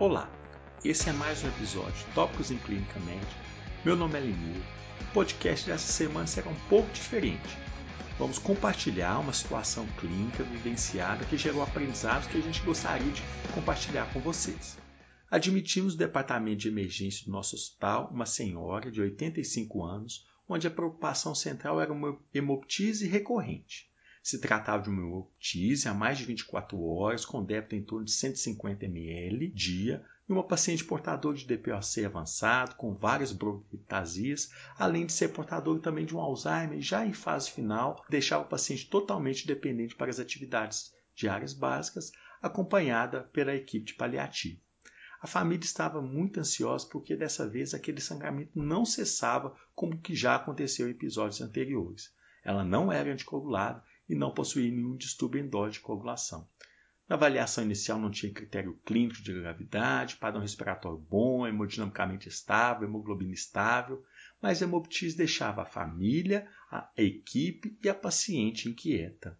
Olá, esse é mais um episódio Tópicos em Clínica Médica. Meu nome é Limur. O podcast dessa semana será um pouco diferente. Vamos compartilhar uma situação clínica vivenciada que gerou aprendizados que a gente gostaria de compartilhar com vocês. Admitimos no departamento de emergência do nosso hospital uma senhora de 85 anos, onde a preocupação central era uma hemoptise recorrente. Se tratava de uma hemoptise há mais de 24 horas, com débito em torno de 150 ml dia, e uma paciente portadora de DPOC avançado, com várias bronquiectasias, além de ser portadora também de um Alzheimer já em fase final, deixava o paciente totalmente dependente para as atividades diárias básicas, acompanhada pela equipe de paliativo. A família estava muito ansiosa porque dessa vez aquele sangramento não cessava como que já aconteceu em episódios anteriores. Ela não era anticoagulada e não possuía nenhum distúrbio endógeno de coagulação. Na avaliação inicial não tinha critério clínico de gravidade, padrão respiratório bom, hemodinamicamente estável, hemoglobina estável, mas a hemoptise deixava a família, a equipe e a paciente inquieta.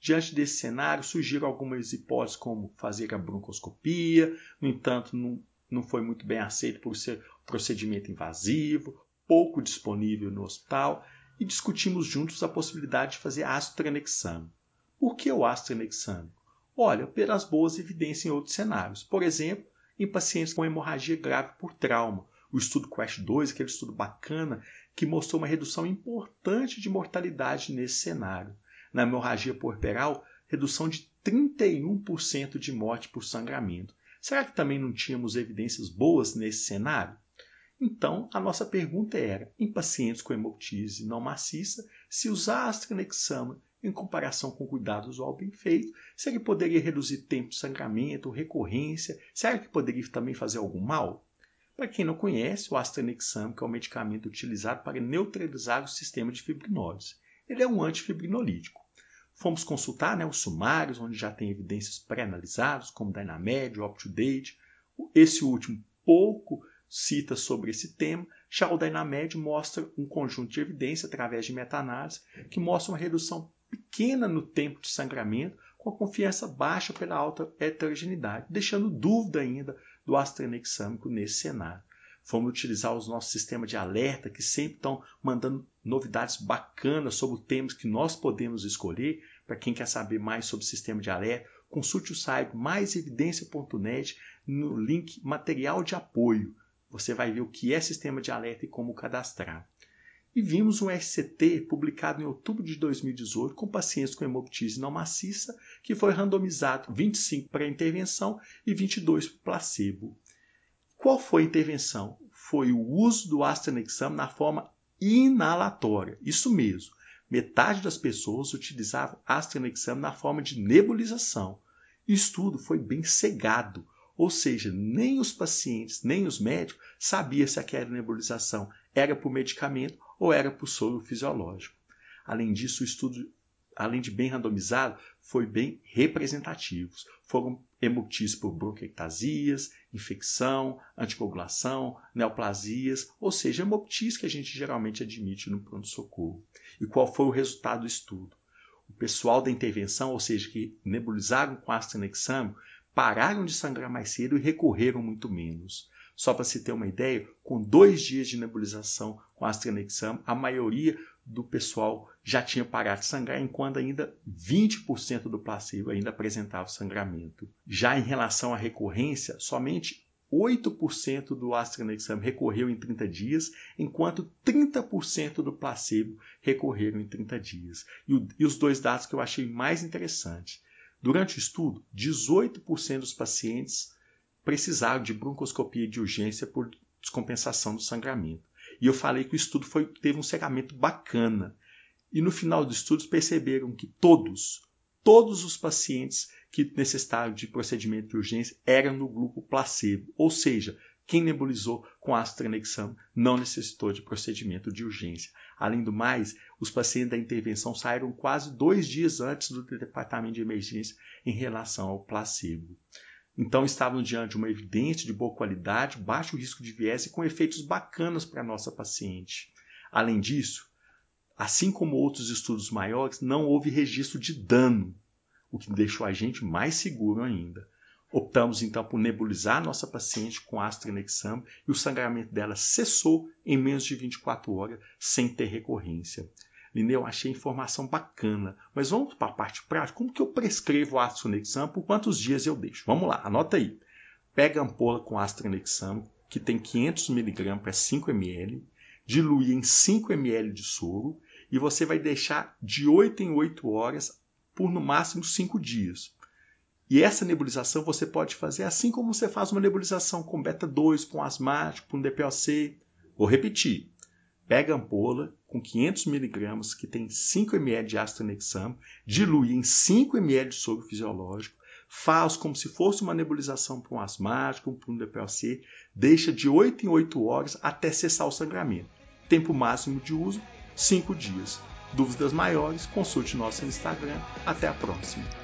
Diante desse cenário, surgiram algumas hipóteses como fazer a broncoscopia, no entanto, não, não foi muito bem aceito por ser procedimento invasivo, pouco disponível no hospital e discutimos juntos a possibilidade de fazer ácido. Por que o ácido? Olha, pelas boas evidências em outros cenários. Por exemplo, em pacientes com hemorragia grave por trauma. O estudo Quest 2, aquele estudo bacana, que mostrou uma redução importante de mortalidade nesse cenário. Na hemorragia puerperal, redução de 31% de morte por sangramento. Será que também não tínhamos evidências boas nesse cenário? Então, a nossa pergunta era, em pacientes com hemoptise não maciça, se usar astronexama em comparação com cuidado usual bem feito, se ele poderia reduzir tempo de sangramento, recorrência, será que poderia também fazer algum mal? Para quem não conhece, o astronexam é um medicamento utilizado para neutralizar o sistema de fibrinose. Ele é um antifibrinolítico. Fomos consultar né, os sumários, onde já tem evidências pré-analisadas, como Dynamed, UpToDate. Esse último pouco cita sobre esse tema, já o mostra um conjunto de evidência através de meta-análise que mostra uma redução pequena no tempo de sangramento com a confiança baixa pela alta heterogeneidade, deixando dúvida ainda do astrenexâmico nesse cenário. Vamos utilizar os nossos sistemas de alerta que sempre estão mandando novidades bacanas sobre temas que nós podemos escolher. Para quem quer saber mais sobre o sistema de alerta, consulte o site maisevidência.net no link material de apoio você vai ver o que é sistema de alerta e como cadastrar. E vimos um SCT publicado em outubro de 2018 com pacientes com hemoptise não maciça, que foi randomizado 25 para intervenção e 22 para placebo. Qual foi a intervenção? Foi o uso do astronexam na forma inalatória. Isso mesmo. Metade das pessoas utilizavam astronexam na forma de nebulização. O estudo foi bem cegado ou seja, nem os pacientes, nem os médicos sabiam se aquela nebulização era por medicamento ou era por soro fisiológico. Além disso, o estudo, além de bem randomizado, foi bem representativo. Foram hemoptises por bronquiectasias, infecção, anticoagulação, neoplasias, ou seja, hemoptises que a gente geralmente admite no pronto-socorro. E qual foi o resultado do estudo? O pessoal da intervenção, ou seja, que nebulizaram com exame, pararam de sangrar mais cedo e recorreram muito menos. Só para se ter uma ideia, com dois dias de nebulização com astranexam, a maioria do pessoal já tinha parado de sangrar, enquanto ainda 20% do placebo ainda apresentava sangramento. Já em relação à recorrência, somente 8% do astranexam recorreu em 30 dias, enquanto 30% do placebo recorreram em 30 dias. E, o, e os dois dados que eu achei mais interessantes. Durante o estudo, 18% dos pacientes precisaram de broncoscopia de urgência por descompensação do sangramento. E eu falei que o estudo foi, teve um cegamento bacana. E no final do estudo perceberam que todos, todos os pacientes que necessitaram de procedimento de urgência eram no grupo placebo, ou seja, quem nebulizou com astranexam não necessitou de procedimento de urgência. Além do mais, os pacientes da intervenção saíram quase dois dias antes do departamento de emergência em relação ao placebo. Então estavam diante de uma evidência de boa qualidade, baixo risco de viés e com efeitos bacanas para a nossa paciente. Além disso, assim como outros estudos maiores, não houve registro de dano, o que deixou a gente mais seguro ainda. Optamos então por nebulizar nossa paciente com ácido tranexame e o sangramento dela cessou em menos de 24 horas sem ter recorrência. Lineu, achei informação bacana, mas vamos para a parte prática. Como que eu prescrevo ácido tranexame? Por quantos dias eu deixo? Vamos lá, anota aí. Pega a ampola com ácido tranexame, que tem 500 mg para 5 ml, dilui em 5 ml de soro e você vai deixar de 8 em 8 horas por no máximo 5 dias. E essa nebulização você pode fazer assim como você faz uma nebulização com beta 2, com asmático, com DPOC. Vou repetir. Pega a ampola com 500 mg que tem 5 ml de ácido tranexame, dilui em 5 ml de soro fisiológico, faz como se fosse uma nebulização para um asmático, para um DPOC, deixa de 8 em 8 horas até cessar o sangramento. Tempo máximo de uso, 5 dias. Dúvidas maiores, consulte nosso Instagram. Até a próxima.